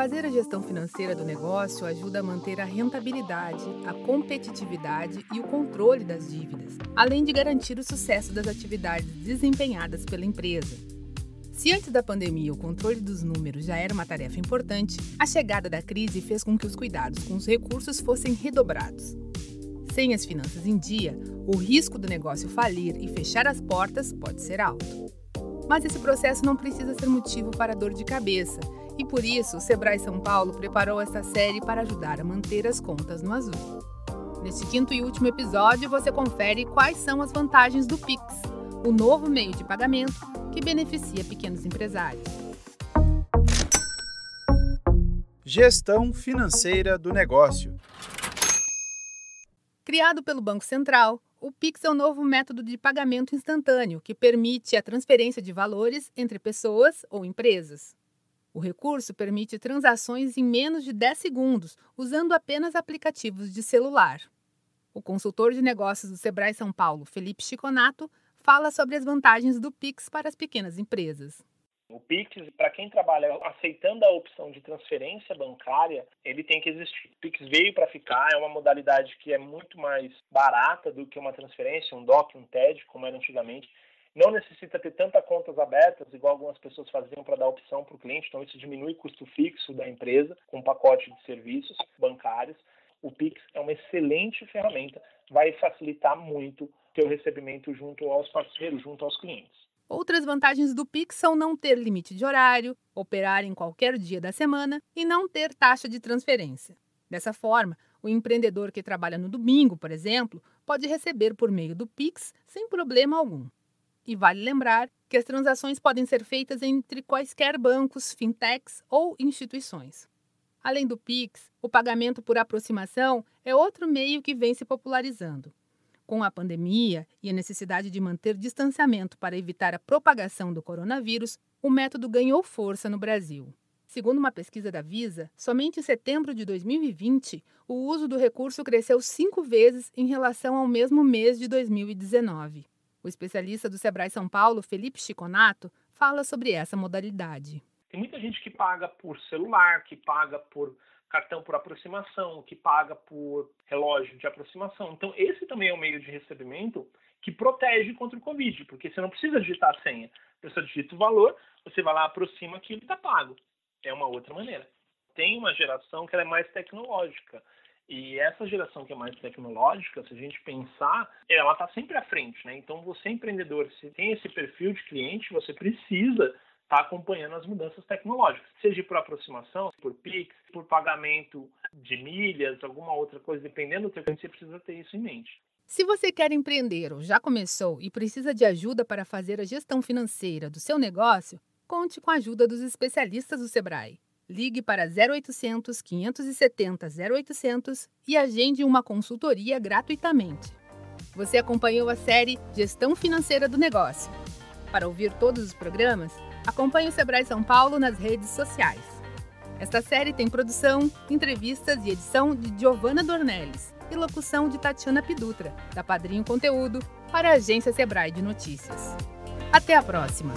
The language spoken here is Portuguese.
Fazer a gestão financeira do negócio ajuda a manter a rentabilidade, a competitividade e o controle das dívidas, além de garantir o sucesso das atividades desempenhadas pela empresa. Se antes da pandemia o controle dos números já era uma tarefa importante, a chegada da crise fez com que os cuidados com os recursos fossem redobrados. Sem as finanças em dia, o risco do negócio falir e fechar as portas pode ser alto. Mas esse processo não precisa ser motivo para dor de cabeça, e por isso o Sebrae São Paulo preparou esta série para ajudar a manter as contas no azul. Neste quinto e último episódio, você confere quais são as vantagens do Pix, o novo meio de pagamento que beneficia pequenos empresários. Gestão financeira do negócio. Criado pelo Banco Central, o Pix é um novo método de pagamento instantâneo que permite a transferência de valores entre pessoas ou empresas. O recurso permite transações em menos de 10 segundos, usando apenas aplicativos de celular. O consultor de negócios do Sebrae São Paulo, Felipe Chiconato, fala sobre as vantagens do Pix para as pequenas empresas. O Pix, para quem trabalha aceitando a opção de transferência bancária, ele tem que existir. O Pix veio para ficar, é uma modalidade que é muito mais barata do que uma transferência, um DOC, um TED, como era antigamente. Não necessita ter tantas contas abertas, igual algumas pessoas faziam para dar opção para o cliente, então isso diminui o custo fixo da empresa com um pacote de serviços bancários. O Pix é uma excelente ferramenta, vai facilitar muito o seu recebimento junto aos parceiros, junto aos clientes. Outras vantagens do Pix são não ter limite de horário, operar em qualquer dia da semana e não ter taxa de transferência. Dessa forma, o empreendedor que trabalha no domingo, por exemplo, pode receber por meio do Pix sem problema algum. E vale lembrar que as transações podem ser feitas entre quaisquer bancos, fintechs ou instituições. Além do Pix, o pagamento por aproximação é outro meio que vem se popularizando. Com a pandemia e a necessidade de manter distanciamento para evitar a propagação do coronavírus, o método ganhou força no Brasil. Segundo uma pesquisa da Visa, somente em setembro de 2020, o uso do recurso cresceu cinco vezes em relação ao mesmo mês de 2019. O especialista do Sebrae São Paulo, Felipe Chiconato, fala sobre essa modalidade. Tem muita gente que paga por celular, que paga por cartão por aproximação, que paga por relógio de aproximação. Então, esse também é um meio de recebimento que protege contra o Covid, porque você não precisa digitar a senha. Você digita o valor, você vai lá, aproxima aquilo e está pago. É uma outra maneira. Tem uma geração que é mais tecnológica. E essa geração que é mais tecnológica, se a gente pensar, ela está sempre à frente. Né? Então, você, empreendedor, se tem esse perfil de cliente, você precisa está acompanhando as mudanças tecnológicas, seja por aproximação, por Pix, por pagamento de milhas, alguma outra coisa, dependendo do teu cliente, você precisa ter isso em mente. Se você quer empreender ou já começou e precisa de ajuda para fazer a gestão financeira do seu negócio, conte com a ajuda dos especialistas do Sebrae. Ligue para 0800 570 0800 e agende uma consultoria gratuitamente. Você acompanhou a série Gestão Financeira do Negócio. Para ouvir todos os programas, Acompanhe o Sebrae São Paulo nas redes sociais. Esta série tem produção, entrevistas e edição de Giovanna Dornelles e locução de Tatiana Pidutra, da Padrinho Conteúdo, para a agência Sebrae de Notícias. Até a próxima!